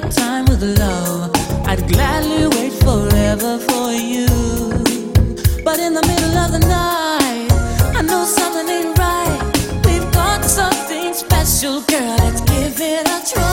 Take time with love, I'd gladly wait forever for you. But in the middle of the night, I know something ain't right. We've got something special, girl. Let's give it a try.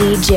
DJ.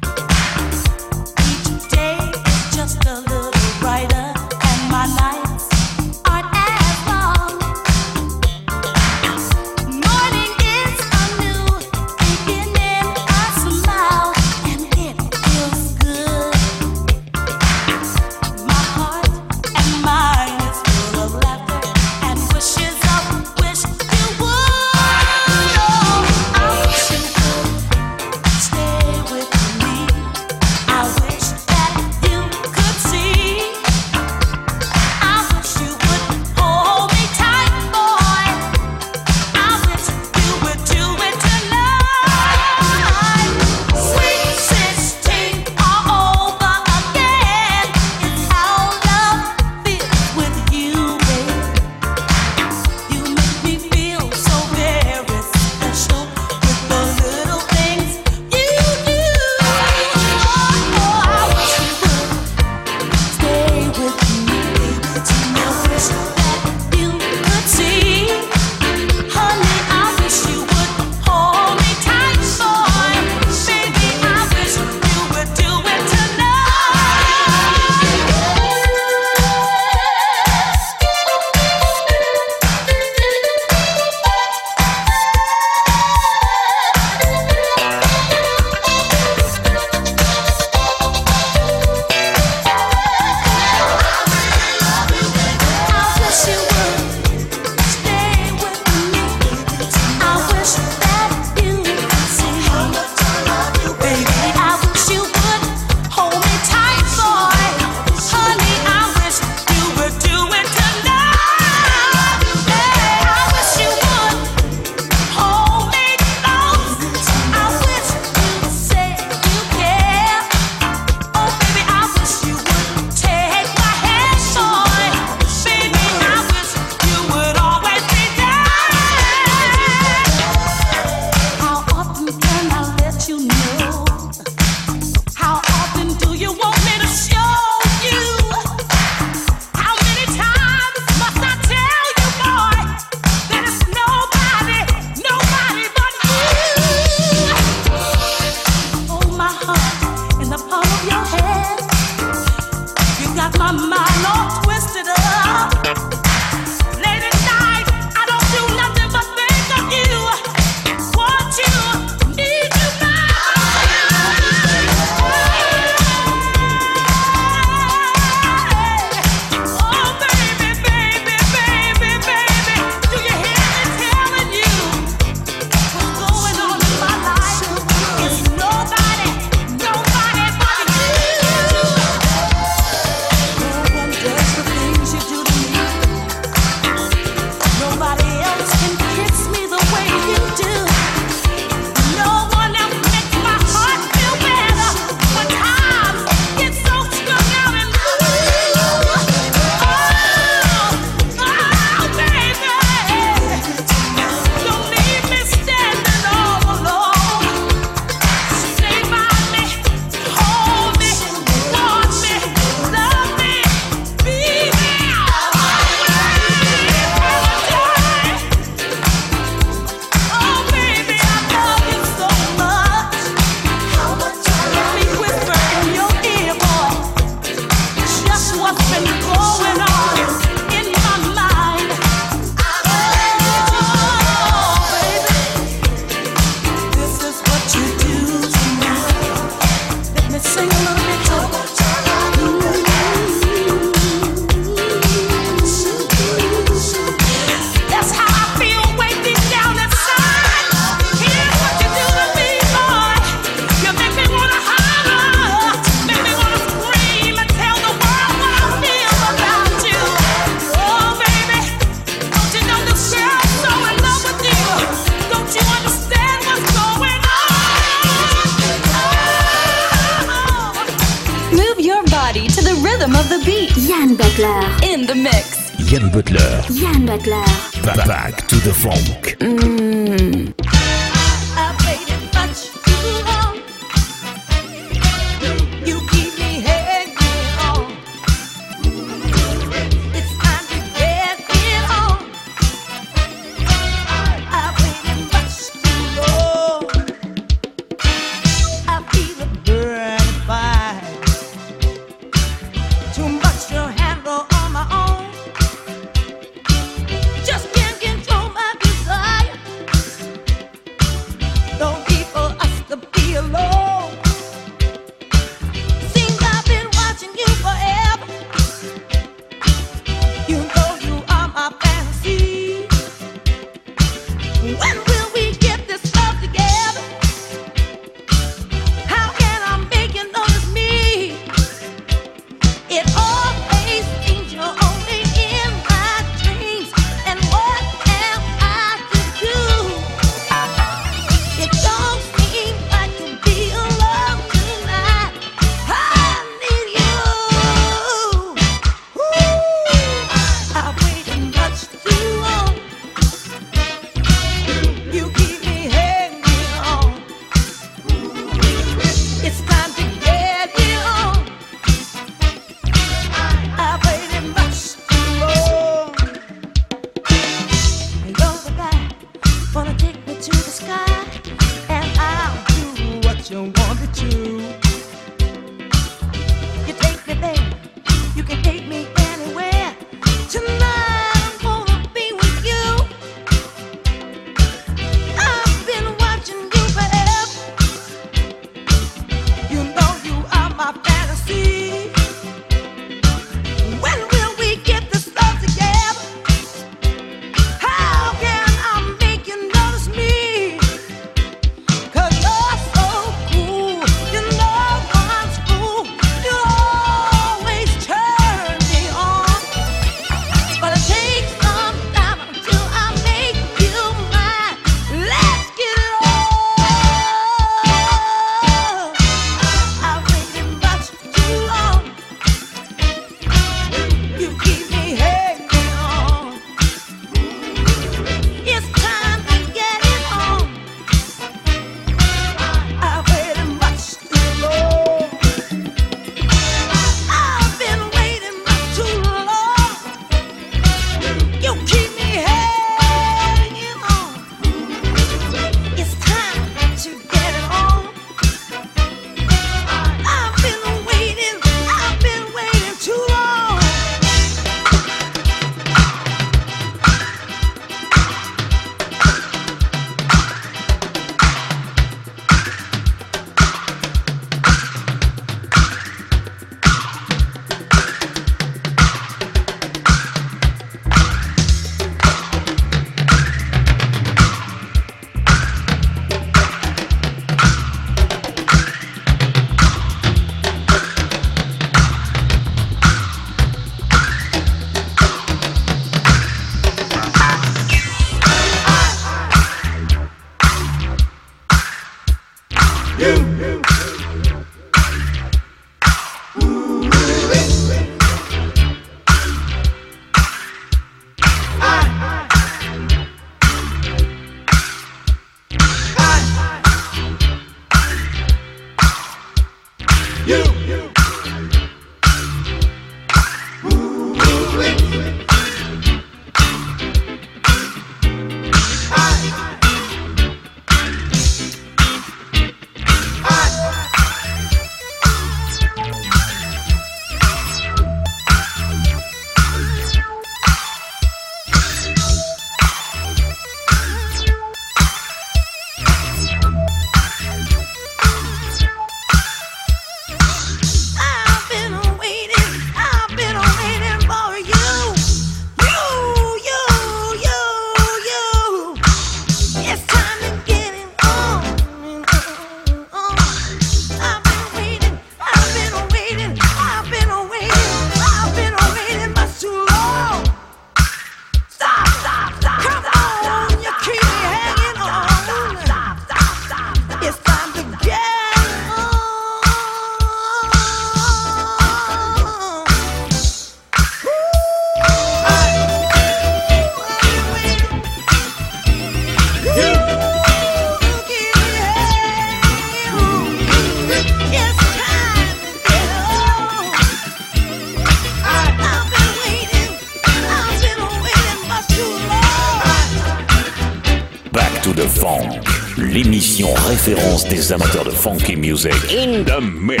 Funky music. In the mix.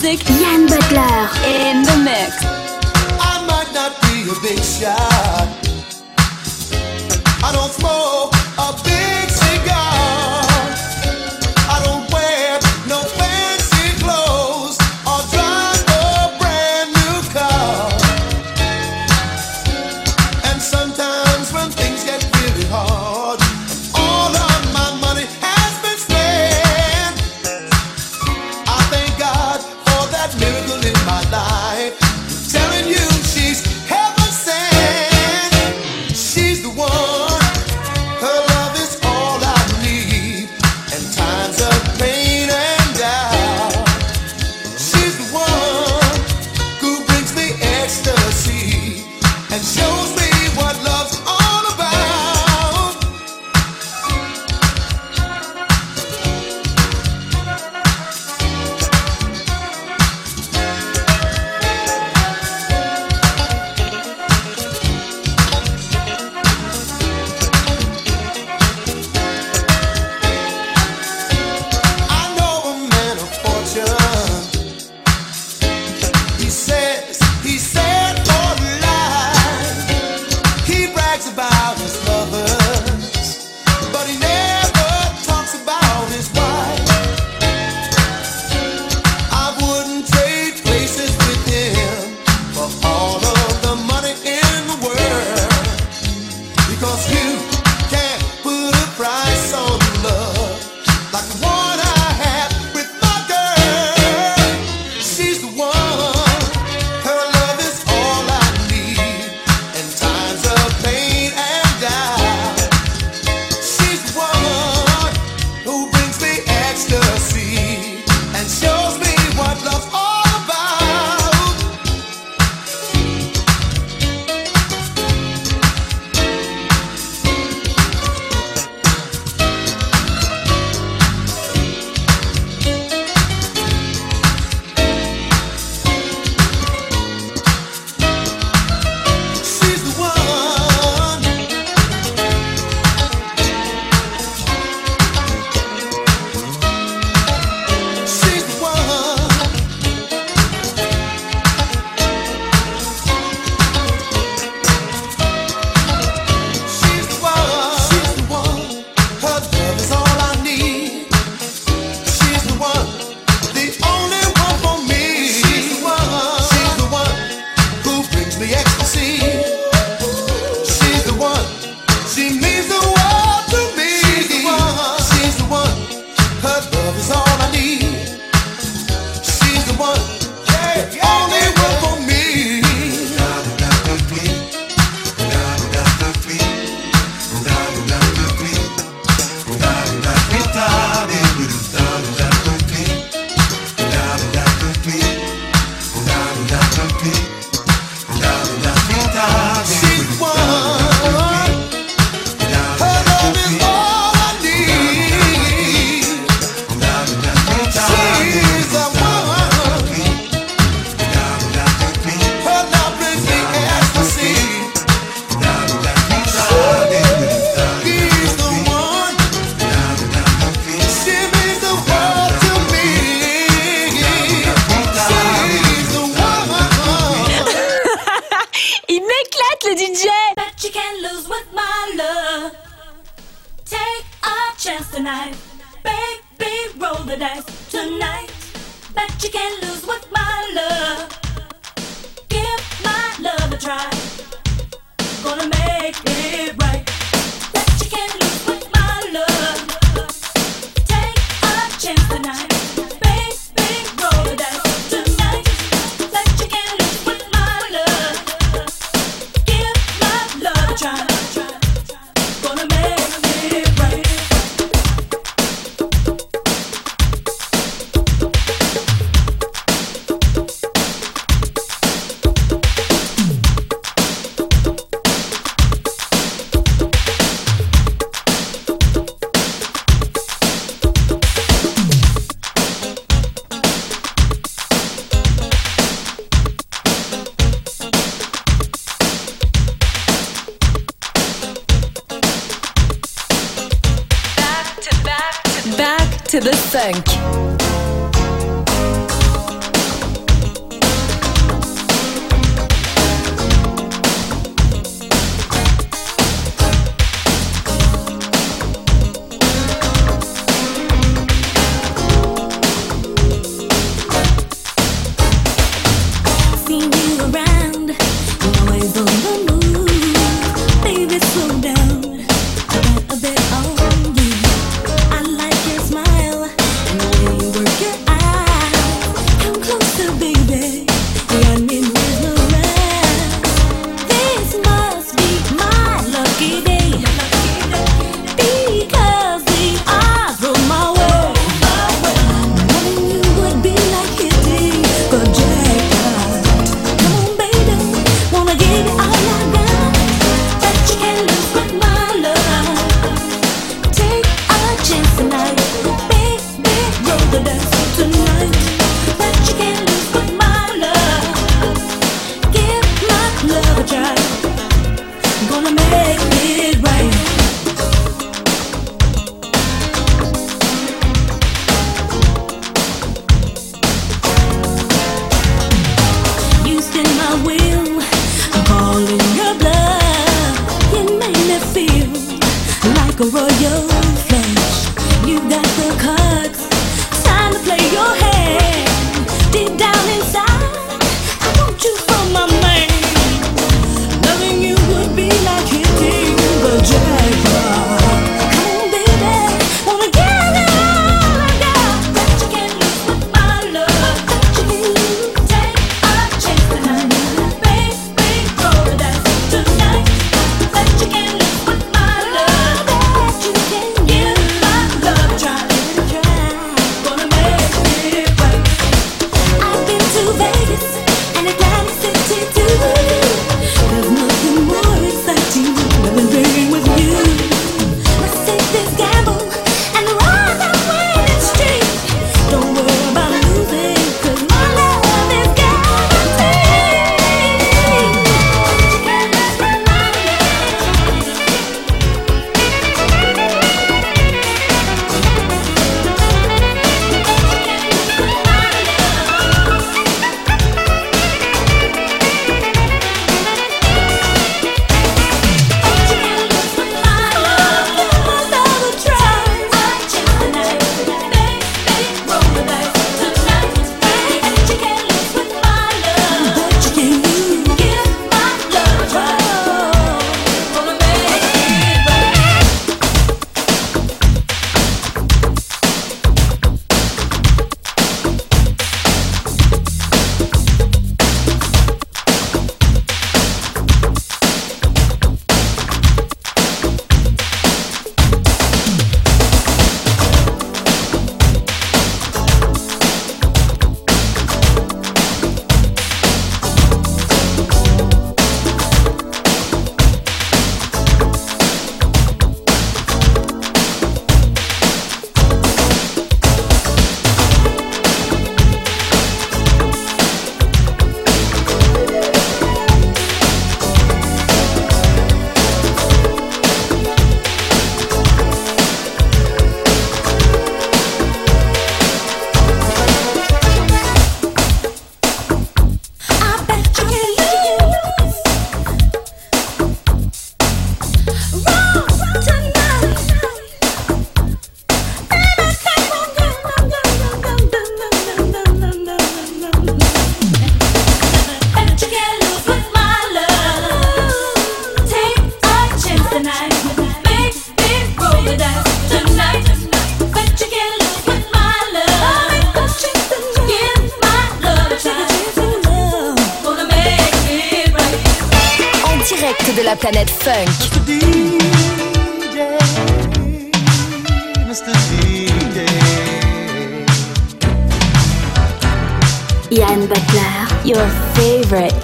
music, Butler in the mix. I might not be a big shot. I don't smoke.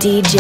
DJ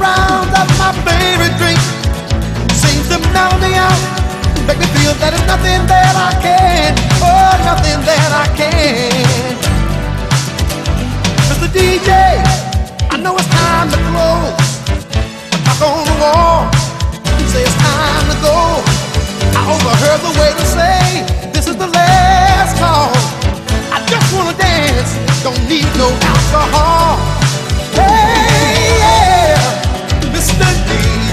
Rounds of my favorite drink. Seems to mellow me out, make me feel that it's nothing that I can, oh, nothing that I can. Mr. DJ, I know it's time to close. Knock on the wall, say it's time to go. I overheard the waiter say, this is the last call. I just wanna dance, don't need no alcohol.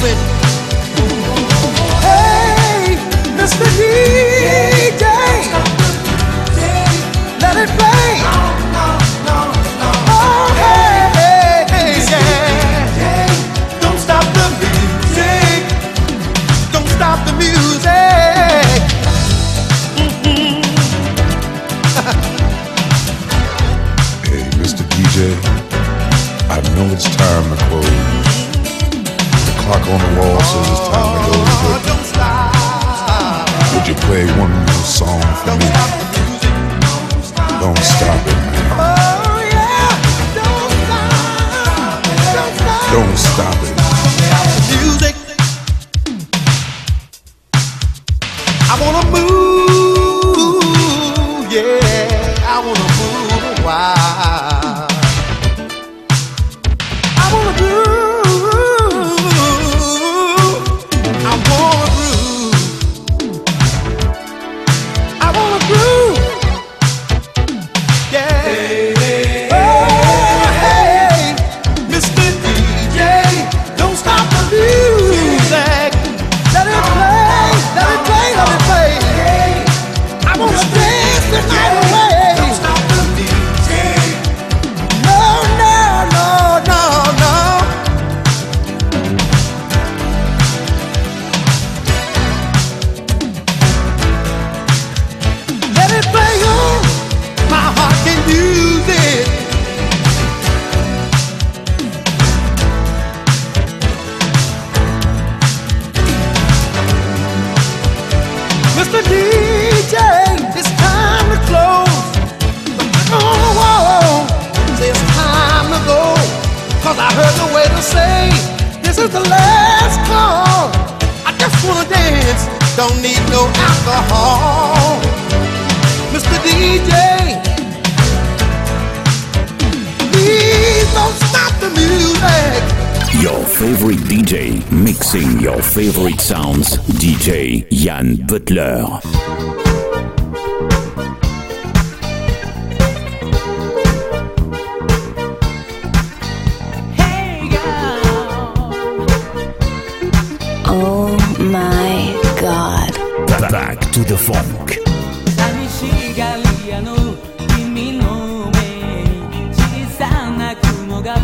Hey, Mr. DJ, let it play. on the wall says it's time to go to bed. Would you play one more song for me? Don't stop it, man. Don't stop it. Oh my god. Back to the funk. 寂しがり屋の君の目小さな雲が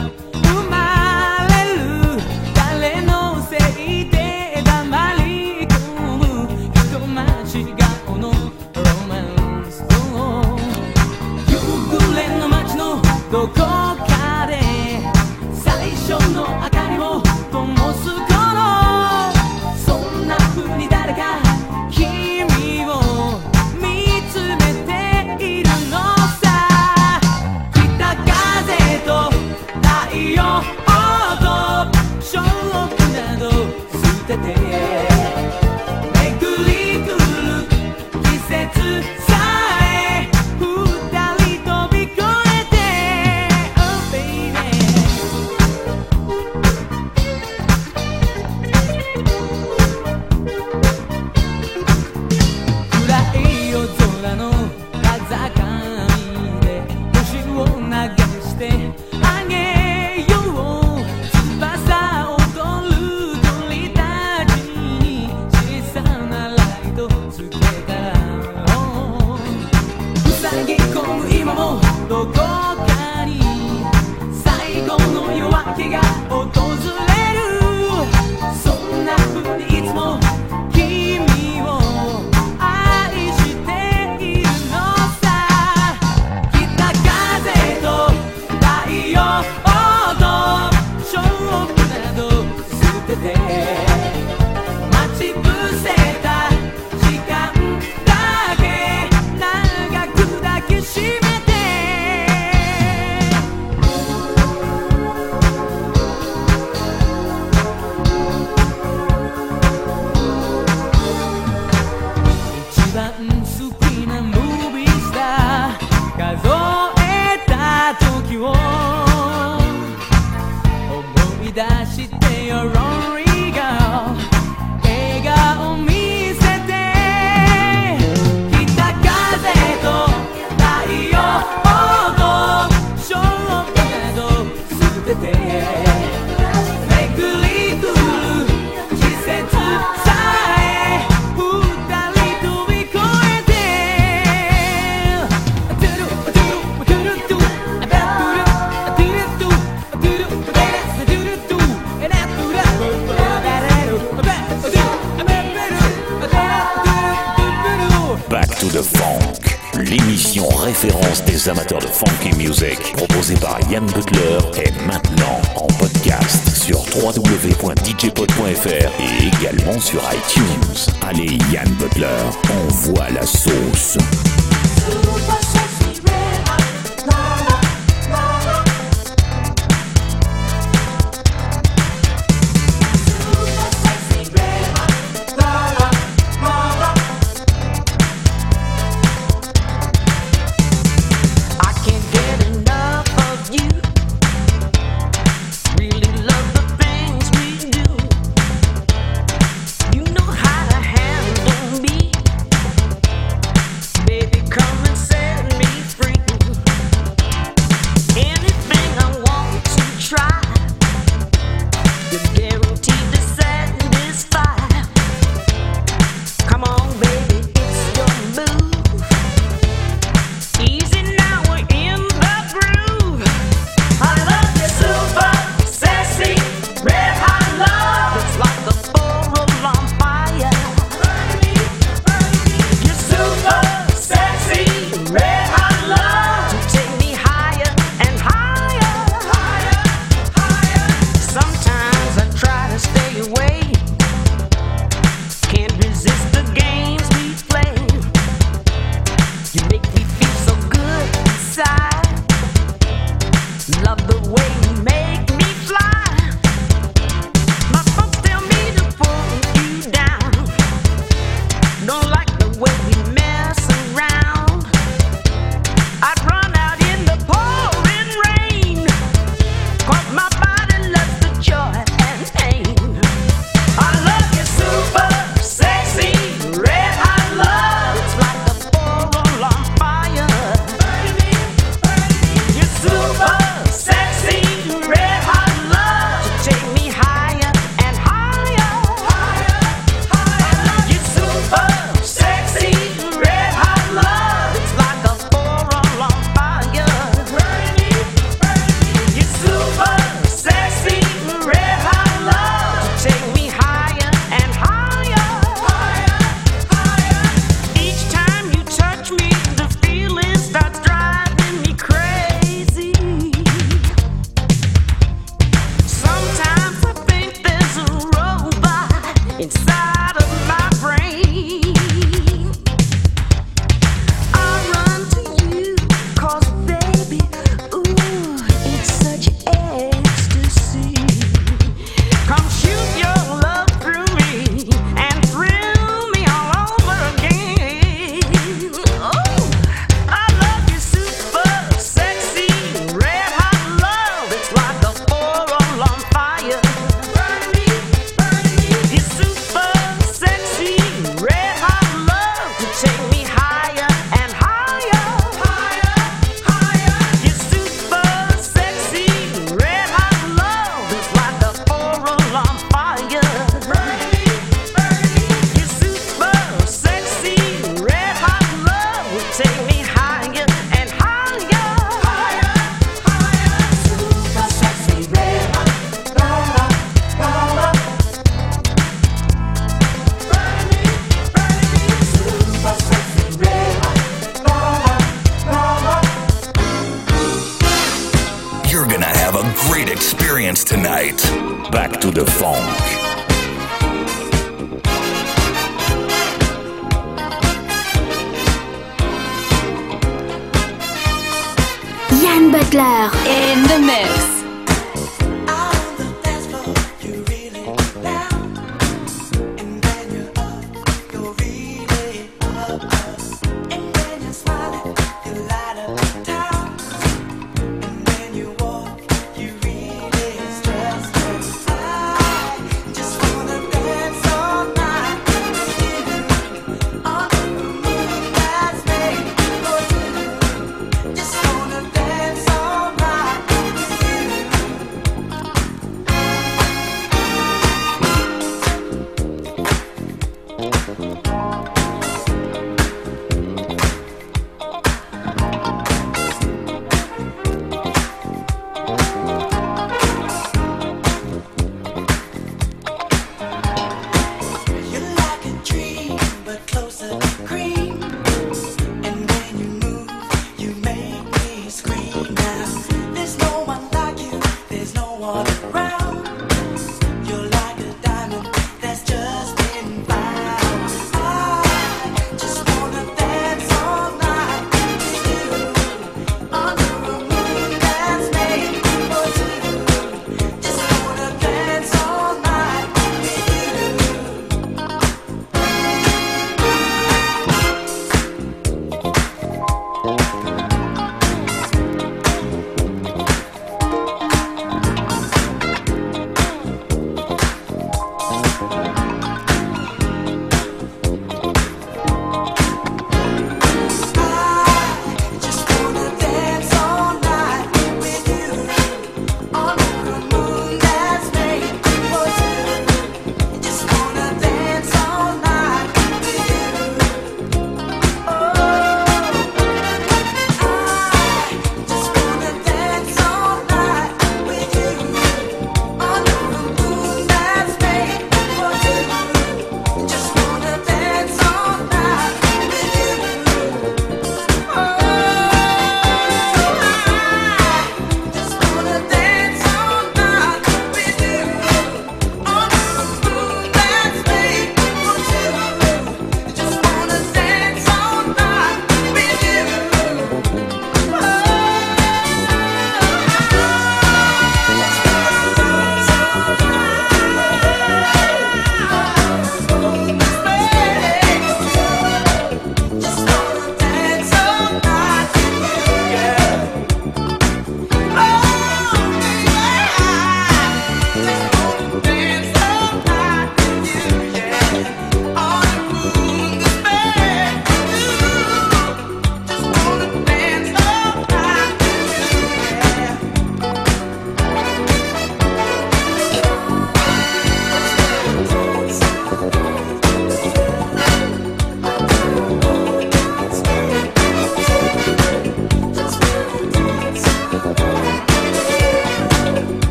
that's true.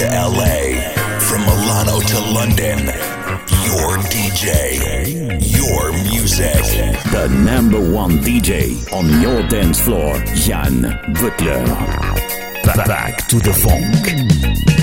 On Milano to London. Your DJ, your music. the number one DJ on your dance floor, Yann Butler. Back to come true.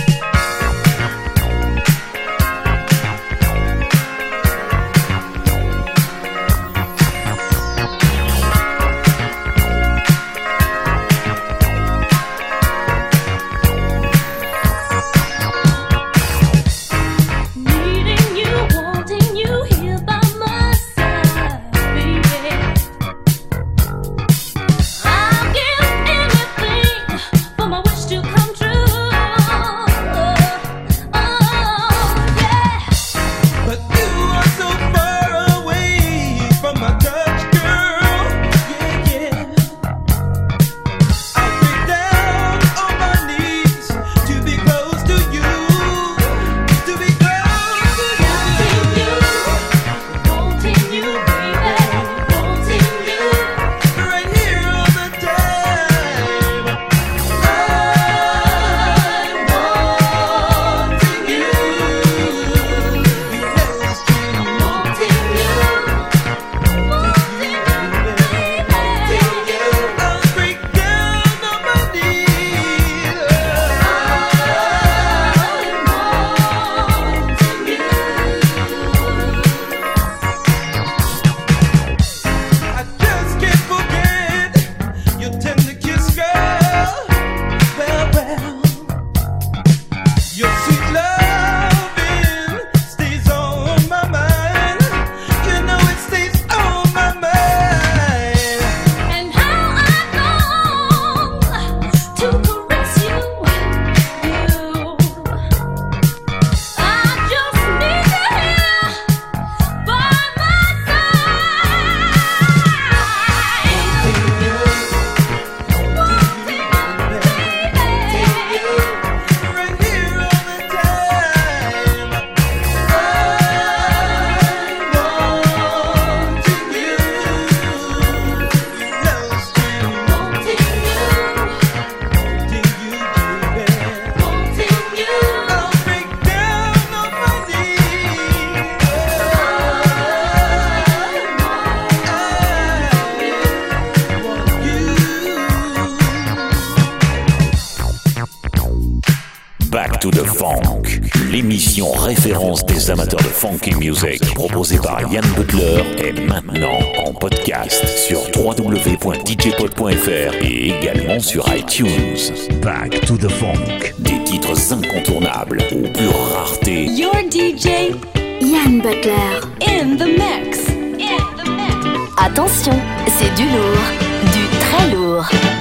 Music, proposée par Yann Butler, est maintenant en podcast sur www.djpod.fr et également sur iTunes. Back to the Funk. Des titres incontournables aux pures raretés. Your DJ Yann Butler. in the mix. In the mix. Attention, c'est du lourd, du très lourd.